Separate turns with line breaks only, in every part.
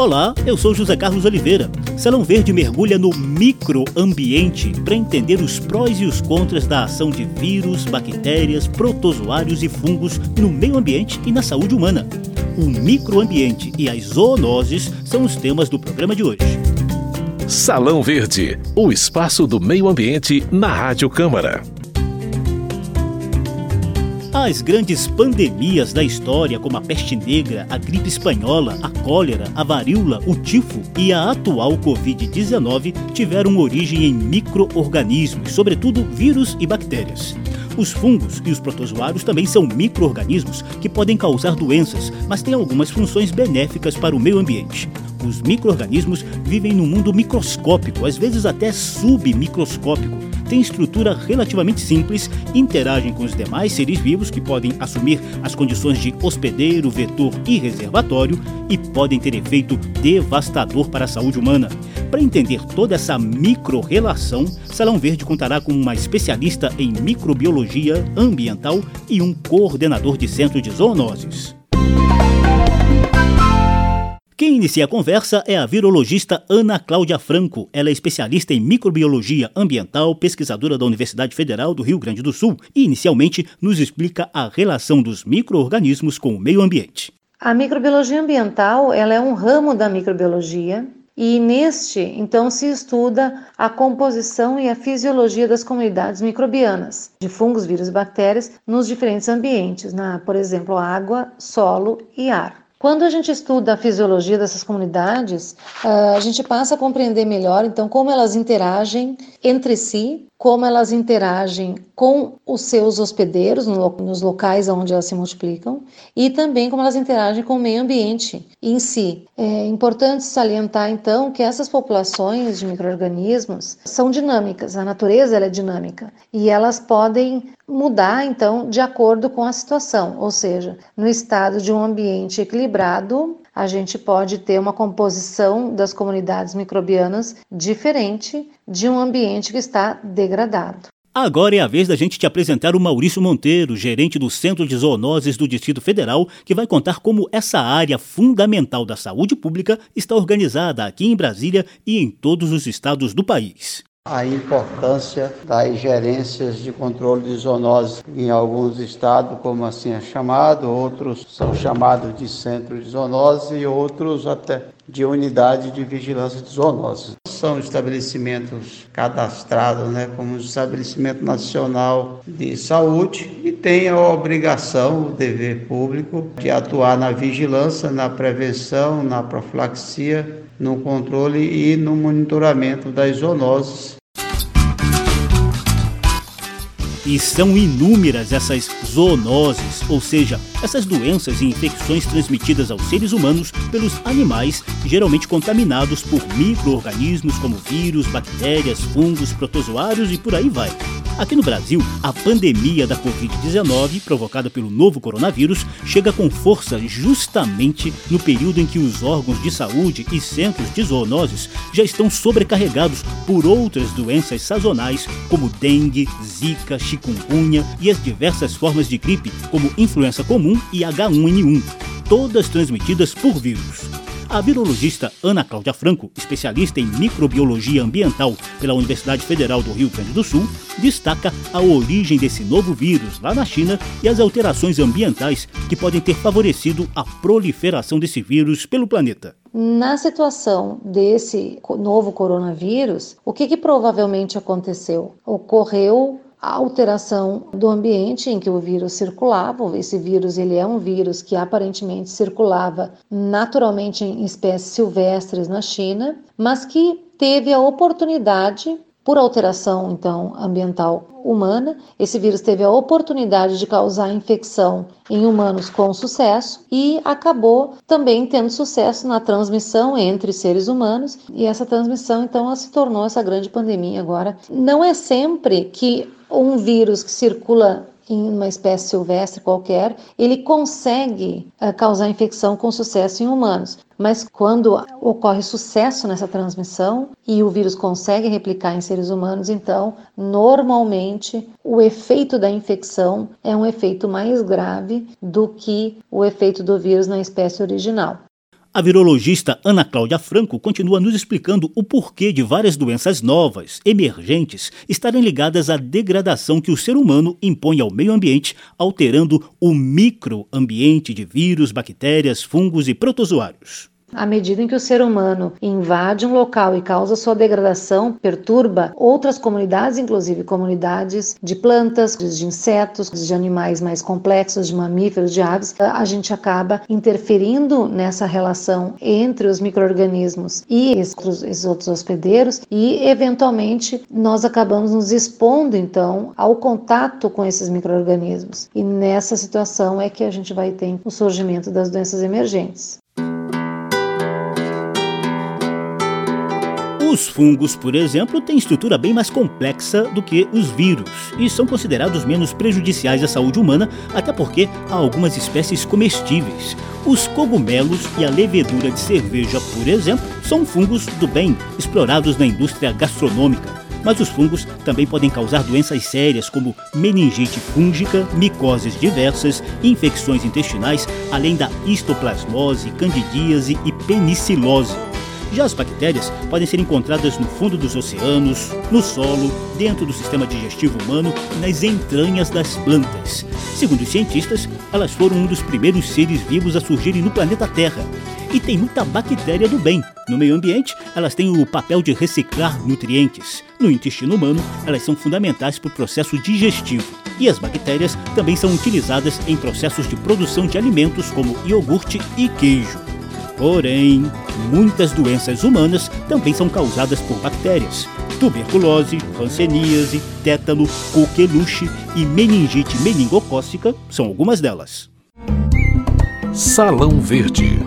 Olá, eu sou José Carlos Oliveira. Salão Verde mergulha no microambiente para entender os prós e os contras da ação de vírus, bactérias, protozoários e fungos no meio ambiente e na saúde humana. O microambiente e as zoonoses são os temas do programa de hoje.
Salão Verde, o espaço do meio ambiente na Rádio Câmara.
As grandes pandemias da história, como a peste negra, a gripe espanhola, a cólera, a varíola, o tifo e a atual Covid-19, tiveram origem em micro-organismos, sobretudo vírus e bactérias. Os fungos e os protozoários também são micro-organismos que podem causar doenças, mas têm algumas funções benéficas para o meio ambiente. Os micro-organismos vivem no mundo microscópico, às vezes até submicroscópico têm estrutura relativamente simples, interagem com os demais seres vivos que podem assumir as condições de hospedeiro, vetor e reservatório e podem ter efeito devastador para a saúde humana. Para entender toda essa micro-relação, Salão Verde contará com uma especialista em microbiologia ambiental e um coordenador de centro de zoonoses. Inicia a conversa é a virologista Ana Cláudia Franco. Ela é especialista em microbiologia ambiental, pesquisadora da Universidade Federal do Rio Grande do Sul e, inicialmente, nos explica a relação dos microorganismos com o meio ambiente.
A microbiologia ambiental ela é um ramo da microbiologia e neste, então, se estuda a composição e a fisiologia das comunidades microbianas, de fungos, vírus e bactérias, nos diferentes ambientes, na, por exemplo, água, solo e ar. Quando a gente estuda a fisiologia dessas comunidades, ah, a gente passa a compreender melhor, então, como elas interagem entre si, como elas interagem com os seus hospedeiros nos locais onde elas se multiplicam e também como elas interagem com o meio ambiente em si. É importante salientar então que essas populações de microrganismos são dinâmicas, a natureza é dinâmica e elas podem mudar então de acordo com a situação, ou seja, no estado de um ambiente equilibrado, a gente pode ter uma composição das comunidades microbianas diferente de um ambiente que está degradado.
Agora é a vez da gente te apresentar o Maurício Monteiro, gerente do Centro de Zoonoses do Distrito Federal, que vai contar como essa área fundamental da saúde pública está organizada aqui em Brasília e em todos os estados do país
a importância das gerências de controle de zoonose em alguns estados, como assim é chamado, outros são chamados de centro de zoonose e outros até de unidade de vigilância de zoonose. São estabelecimentos cadastrados né, como estabelecimento nacional de saúde e tem a obrigação, o dever público, de atuar na vigilância, na prevenção, na profilaxia no controle e no monitoramento das zoonoses
E são inúmeras essas zoonoses, ou seja, essas doenças e infecções transmitidas aos seres humanos pelos animais, geralmente contaminados por micro-organismos como vírus, bactérias, fungos, protozoários e por aí vai. Aqui no Brasil, a pandemia da Covid-19, provocada pelo novo coronavírus, chega com força justamente no período em que os órgãos de saúde e centros de zoonoses já estão sobrecarregados por outras doenças sazonais, como dengue, zika, chikungunya e as diversas formas de gripe, como influenza comum e H1N1, todas transmitidas por vírus. A virologista Ana Cláudia Franco, especialista em microbiologia ambiental pela Universidade Federal do Rio Grande do Sul, destaca a origem desse novo vírus lá na China e as alterações ambientais que podem ter favorecido a proliferação desse vírus pelo planeta.
Na situação desse novo coronavírus, o que, que provavelmente aconteceu? Ocorreu a alteração do ambiente em que o vírus circulava. Esse vírus ele é um vírus que aparentemente circulava naturalmente em espécies silvestres na China, mas que teve a oportunidade por alteração então ambiental humana, esse vírus teve a oportunidade de causar infecção em humanos com sucesso e acabou também tendo sucesso na transmissão entre seres humanos e essa transmissão então se tornou essa grande pandemia agora. Não é sempre que um vírus que circula em uma espécie silvestre qualquer, ele consegue uh, causar infecção com sucesso em humanos. Mas quando ocorre sucesso nessa transmissão e o vírus consegue replicar em seres humanos, então, normalmente, o efeito da infecção é um efeito mais grave do que o efeito do vírus na espécie original.
A virologista Ana Cláudia Franco continua nos explicando o porquê de várias doenças novas, emergentes, estarem ligadas à degradação que o ser humano impõe ao meio ambiente, alterando o microambiente de vírus, bactérias, fungos e protozoários.
À medida em que o ser humano invade um local e causa sua degradação, perturba outras comunidades, inclusive comunidades de plantas, de insetos, de animais mais complexos, de mamíferos, de aves, a gente acaba interferindo nessa relação entre os micro-organismos e esses outros hospedeiros e, eventualmente, nós acabamos nos expondo, então, ao contato com esses micro-organismos. E nessa situação é que a gente vai ter o surgimento das doenças emergentes.
Os fungos, por exemplo, têm estrutura bem mais complexa do que os vírus e são considerados menos prejudiciais à saúde humana, até porque há algumas espécies comestíveis. Os cogumelos e a levedura de cerveja, por exemplo, são fungos do bem, explorados na indústria gastronômica. Mas os fungos também podem causar doenças sérias como meningite fúngica, micoses diversas, infecções intestinais, além da histoplasmose, candidíase e penicilose. Já as bactérias podem ser encontradas no fundo dos oceanos, no solo, dentro do sistema digestivo humano e nas entranhas das plantas. Segundo os cientistas, elas foram um dos primeiros seres vivos a surgirem no planeta Terra. E tem muita bactéria do bem. No meio ambiente, elas têm o papel de reciclar nutrientes. No intestino humano, elas são fundamentais para o processo digestivo. E as bactérias também são utilizadas em processos de produção de alimentos como iogurte e queijo. Porém, muitas doenças humanas também são causadas por bactérias. Tuberculose, hanseníase, tétano, coqueluche e meningite meningocócica são algumas delas.
Salão Verde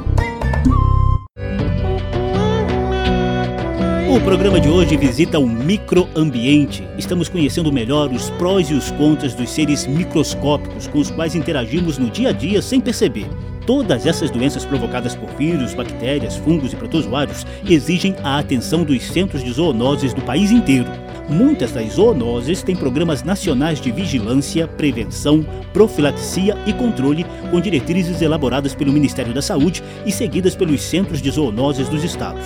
O programa de hoje visita o microambiente. Estamos conhecendo melhor os prós e os contras dos seres microscópicos com os quais interagimos no dia a dia sem perceber. Todas essas doenças provocadas por vírus, bactérias, fungos e protozoários exigem a atenção dos centros de zoonoses do país inteiro. Muitas das zoonoses têm programas nacionais de vigilância, prevenção, profilaxia e controle, com diretrizes elaboradas pelo Ministério da Saúde e seguidas pelos centros de zoonoses dos estados.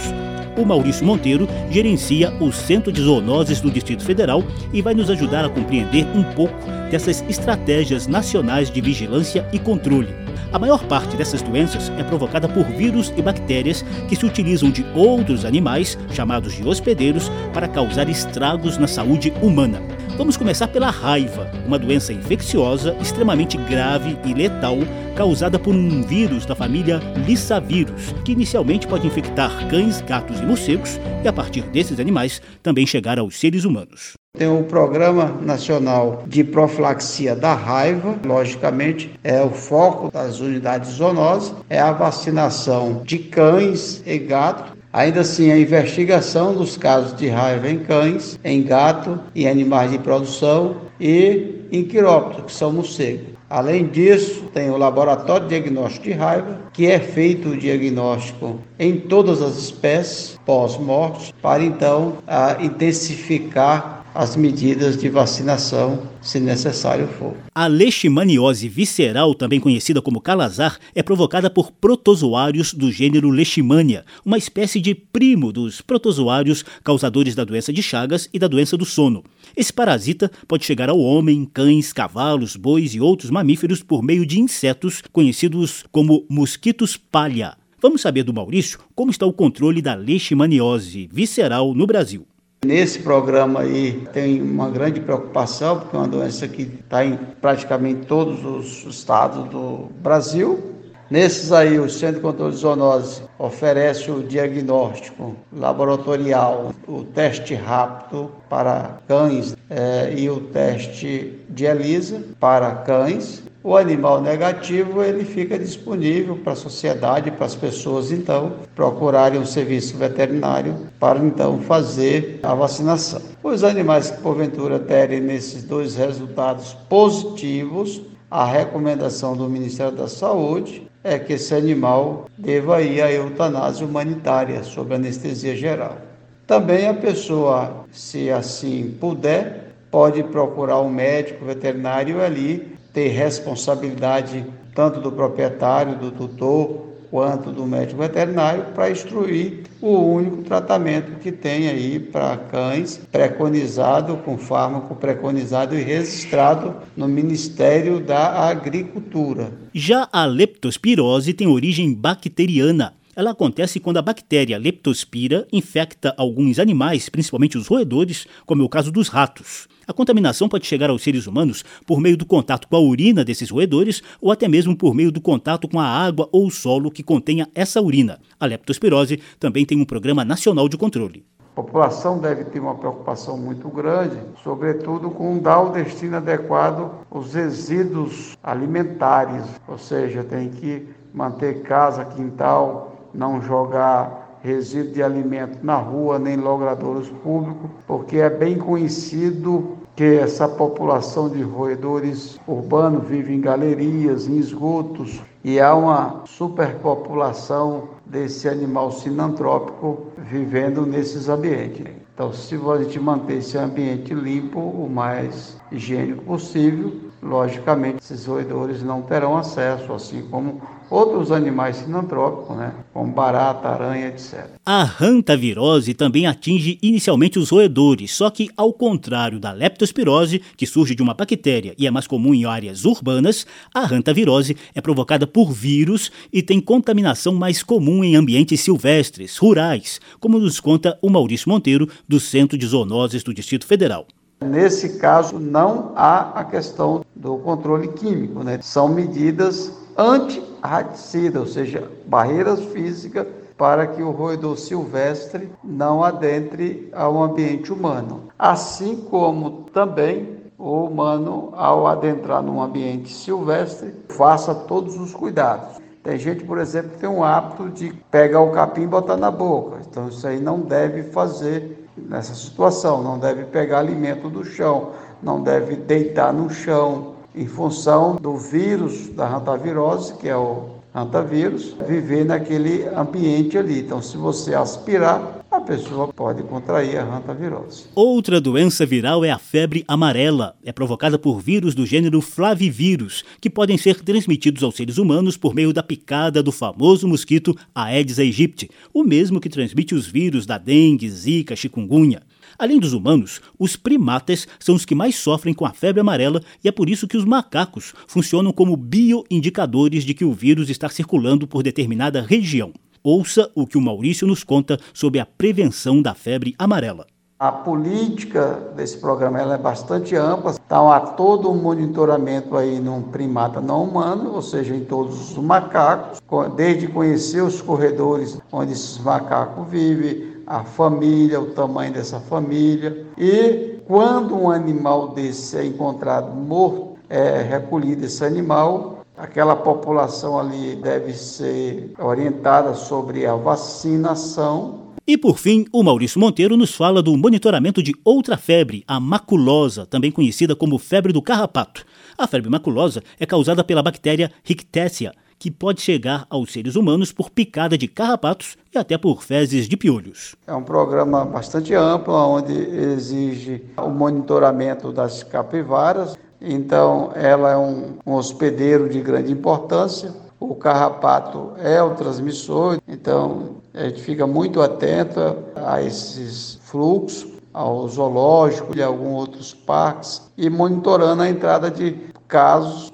O Maurício Monteiro gerencia o Centro de Zoonoses do Distrito Federal e vai nos ajudar a compreender um pouco dessas estratégias nacionais de vigilância e controle. A maior parte dessas doenças é provocada por vírus e bactérias que se utilizam de outros animais, chamados de hospedeiros, para causar estragos na saúde humana. Vamos começar pela raiva, uma doença infecciosa extremamente grave e letal causada por um vírus da família Lissavírus, que inicialmente pode infectar cães, gatos e morcegos e, a partir desses animais, também chegar aos seres humanos.
Tem o Programa Nacional de Profilaxia da Raiva, logicamente, é o foco das unidades zoonoses, é a vacinação de cães e gatos. Ainda assim, a investigação dos casos de raiva em cães, em gato, em animais de produção e em quirópteros, que são morcegos. Além disso, tem o laboratório de diagnóstico de raiva, que é feito o diagnóstico em todas as espécies pós-morte, para então intensificar as medidas de vacinação, se necessário for.
A leishmaniose visceral, também conhecida como calazar, é provocada por protozoários do gênero Leishmania, uma espécie de primo dos protozoários causadores da doença de Chagas e da doença do sono. Esse parasita pode chegar ao homem, cães, cavalos, bois e outros mamíferos por meio de insetos conhecidos como mosquitos palha. Vamos saber do Maurício como está o controle da leishmaniose visceral no Brasil.
Nesse programa aí tem uma grande preocupação, porque é uma doença que está em praticamente todos os estados do Brasil. Nesses aí, o Centro de Controle de Zoonose oferece o diagnóstico laboratorial, o teste rápido para cães é, e o teste de ELISA para cães o animal negativo ele fica disponível para a sociedade, para as pessoas então procurarem um serviço veterinário para então fazer a vacinação. Os animais que porventura derem nesses dois resultados positivos, a recomendação do Ministério da Saúde é que esse animal deva ir à eutanásia humanitária sob anestesia geral. Também a pessoa, se assim puder, pode procurar um médico veterinário ali ter responsabilidade tanto do proprietário, do tutor quanto do médico veterinário para instruir o único tratamento que tem aí para cães preconizado com fármaco preconizado e registrado no Ministério da Agricultura.
Já a leptospirose tem origem bacteriana. Ela acontece quando a bactéria Leptospira infecta alguns animais, principalmente os roedores, como é o caso dos ratos. A contaminação pode chegar aos seres humanos por meio do contato com a urina desses roedores ou até mesmo por meio do contato com a água ou o solo que contenha essa urina. A leptospirose também tem um programa nacional de controle.
A população deve ter uma preocupação muito grande, sobretudo com dar o destino adequado aos resíduos alimentares, ou seja, tem que manter casa, quintal, não jogar resíduo de alimento na rua, nem logradouros públicos, porque é bem conhecido que essa população de roedores urbanos vive em galerias, em esgotos, e há uma superpopulação desse animal sinantrópico vivendo nesses ambientes. Então, se a gente manter esse ambiente limpo, o mais higiênico possível, logicamente esses roedores não terão acesso, assim como outros animais sinantrópicos, né, como barata, aranha, etc.
A hantavirose também atinge inicialmente os roedores, só que ao contrário da leptospirose, que surge de uma bactéria e é mais comum em áreas urbanas, a hantavirose é provocada por vírus e tem contaminação mais comum em ambientes silvestres, rurais, como nos conta o Maurício Monteiro, do Centro de Zoonoses do Distrito Federal.
Nesse caso, não há a questão do controle químico, né? São medidas anti-raticida, ou seja, barreiras físicas para que o roedor silvestre não adentre ao ambiente humano. Assim como também o humano, ao adentrar num ambiente silvestre, faça todos os cuidados. Tem gente, por exemplo, que tem um hábito de pegar o capim e botar na boca. Então, isso aí não deve fazer nessa situação. Não deve pegar alimento do chão, não deve deitar no chão, em função do vírus da hantavirose, que é o hantavírus, viver naquele ambiente ali. Então, se você aspirar, a pessoa pode contrair a hantavirose.
Outra doença viral é a febre amarela. É provocada por vírus do gênero flavivírus, que podem ser transmitidos aos seres humanos por meio da picada do famoso mosquito Aedes aegypti, o mesmo que transmite os vírus da dengue, zika, chikungunya. Além dos humanos, os primatas são os que mais sofrem com a febre amarela e é por isso que os macacos funcionam como bioindicadores de que o vírus está circulando por determinada região. Ouça o que o Maurício nos conta sobre a prevenção da febre amarela.
A política desse programa é bastante ampla, então há todo um monitoramento aí num primata não humano, ou seja, em todos os macacos, desde conhecer os corredores onde esses macacos vivem, a família, o tamanho dessa família. E quando um animal desse é encontrado morto, é recolhido esse animal, aquela população ali deve ser orientada sobre a vacinação.
E por fim, o Maurício Monteiro nos fala do monitoramento de outra febre, a maculosa, também conhecida como febre do carrapato. A febre maculosa é causada pela bactéria Rickettsia, que pode chegar aos seres humanos por picada de carrapatos e até por fezes de piolhos.
É um programa bastante amplo, onde exige o monitoramento das capivaras. Então, ela é um, um hospedeiro de grande importância. O carrapato é o transmissor, então a gente fica muito atento a esses fluxos, ao zoológico e a alguns outros parques e monitorando a entrada de casos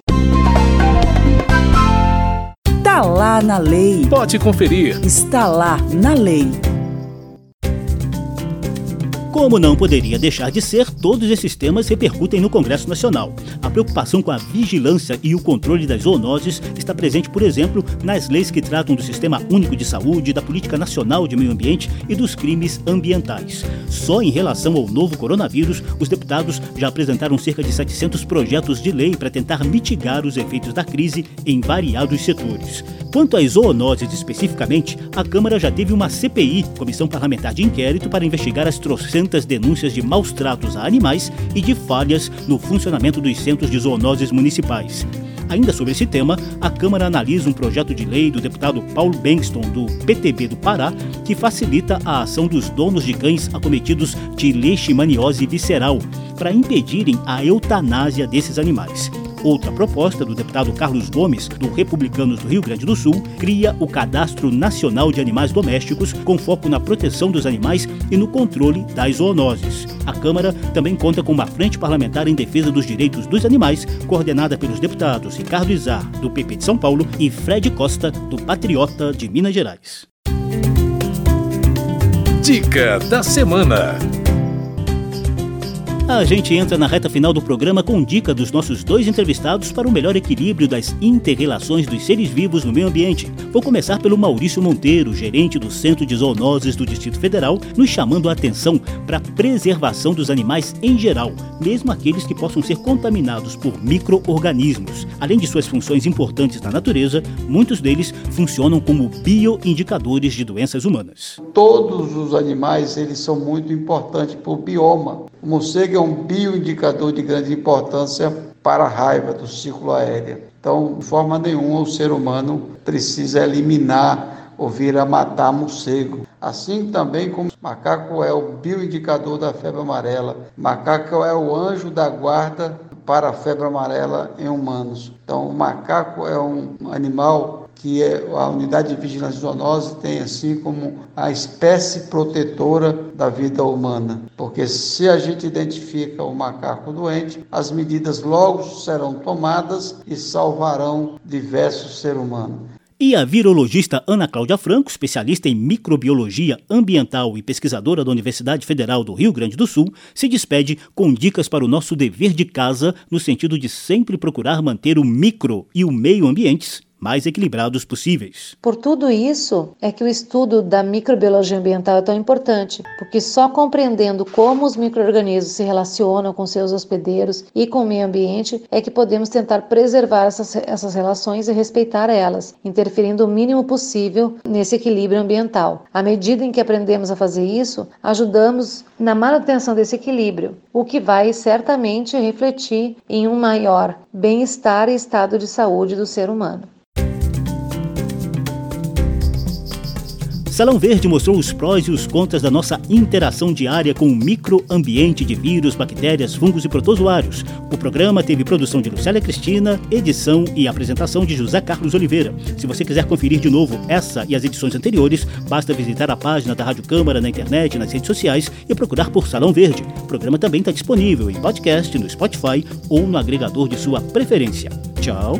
Está na lei.
Pode conferir.
Está lá na lei.
Como não poderia deixar de ser, todos esses temas repercutem no Congresso Nacional. A preocupação com a vigilância e o controle das zoonoses está presente, por exemplo, nas leis que tratam do Sistema Único de Saúde, da Política Nacional de Meio Ambiente e dos crimes ambientais. Só em relação ao novo coronavírus, os deputados já apresentaram cerca de 700 projetos de lei para tentar mitigar os efeitos da crise em variados setores. Quanto às zoonoses especificamente, a Câmara já teve uma CPI, Comissão Parlamentar de Inquérito, para investigar as trocentas denúncias de maus tratos a animais e de falhas no funcionamento dos centros de zoonoses municipais. Ainda sobre esse tema, a Câmara analisa um projeto de lei do deputado Paulo Bengston, do PTB do Pará, que facilita a ação dos donos de cães acometidos de leishmaniose visceral, para impedirem a eutanásia desses animais. Outra proposta do deputado Carlos Gomes, do Republicanos do Rio Grande do Sul, cria o Cadastro Nacional de Animais Domésticos, com foco na proteção dos animais e no controle das zoonoses. A Câmara também conta com uma frente parlamentar em defesa dos direitos dos animais, coordenada pelos deputados Ricardo Izar, do PP de São Paulo, e Fred Costa, do Patriota de Minas Gerais.
Dica da semana.
A gente entra na reta final do programa com dica dos nossos dois entrevistados para o melhor equilíbrio das interrelações dos seres vivos no meio ambiente. Vou começar pelo Maurício Monteiro, gerente do Centro de Zoonoses do Distrito Federal, nos chamando a atenção para a preservação dos animais em geral, mesmo aqueles que possam ser contaminados por micro-organismos. Além de suas funções importantes na natureza, muitos deles funcionam como bioindicadores de doenças humanas.
Todos os animais eles são muito importantes para o bioma. O morcego é um bioindicador de grande importância para a raiva do ciclo aéreo. Então, de forma nenhuma, o ser humano precisa eliminar ou vir a matar morcego. Assim também como macaco é o bioindicador da febre amarela, macaco é o anjo da guarda para a febre amarela em humanos. Então, o macaco é um animal que é a unidade de vigilância zoonose tem assim como a espécie protetora da vida humana, porque se a gente identifica o macaco doente, as medidas logo serão tomadas e salvarão diversos seres humanos.
E a virologista Ana Cláudia Franco, especialista em microbiologia ambiental e pesquisadora da Universidade Federal do Rio Grande do Sul, se despede com dicas para o nosso dever de casa, no sentido de sempre procurar manter o micro e o meio ambientes mais equilibrados possíveis.
Por tudo isso é que o estudo da microbiologia ambiental é tão importante, porque só compreendendo como os microorganismos se relacionam com seus hospedeiros e com o meio ambiente é que podemos tentar preservar essas, essas relações e respeitar elas, interferindo o mínimo possível nesse equilíbrio ambiental. À medida em que aprendemos a fazer isso, ajudamos na manutenção desse equilíbrio, o que vai certamente refletir em um maior bem-estar e estado de saúde do ser humano.
Salão Verde mostrou os prós e os contras da nossa interação diária com o microambiente de vírus, bactérias, fungos e protozoários. O programa teve produção de Lucélia Cristina, edição e apresentação de José Carlos Oliveira. Se você quiser conferir de novo essa e as edições anteriores, basta visitar a página da Rádio Câmara na internet nas redes sociais e procurar por Salão Verde. O programa também está disponível em podcast, no Spotify ou no agregador de sua preferência. Tchau!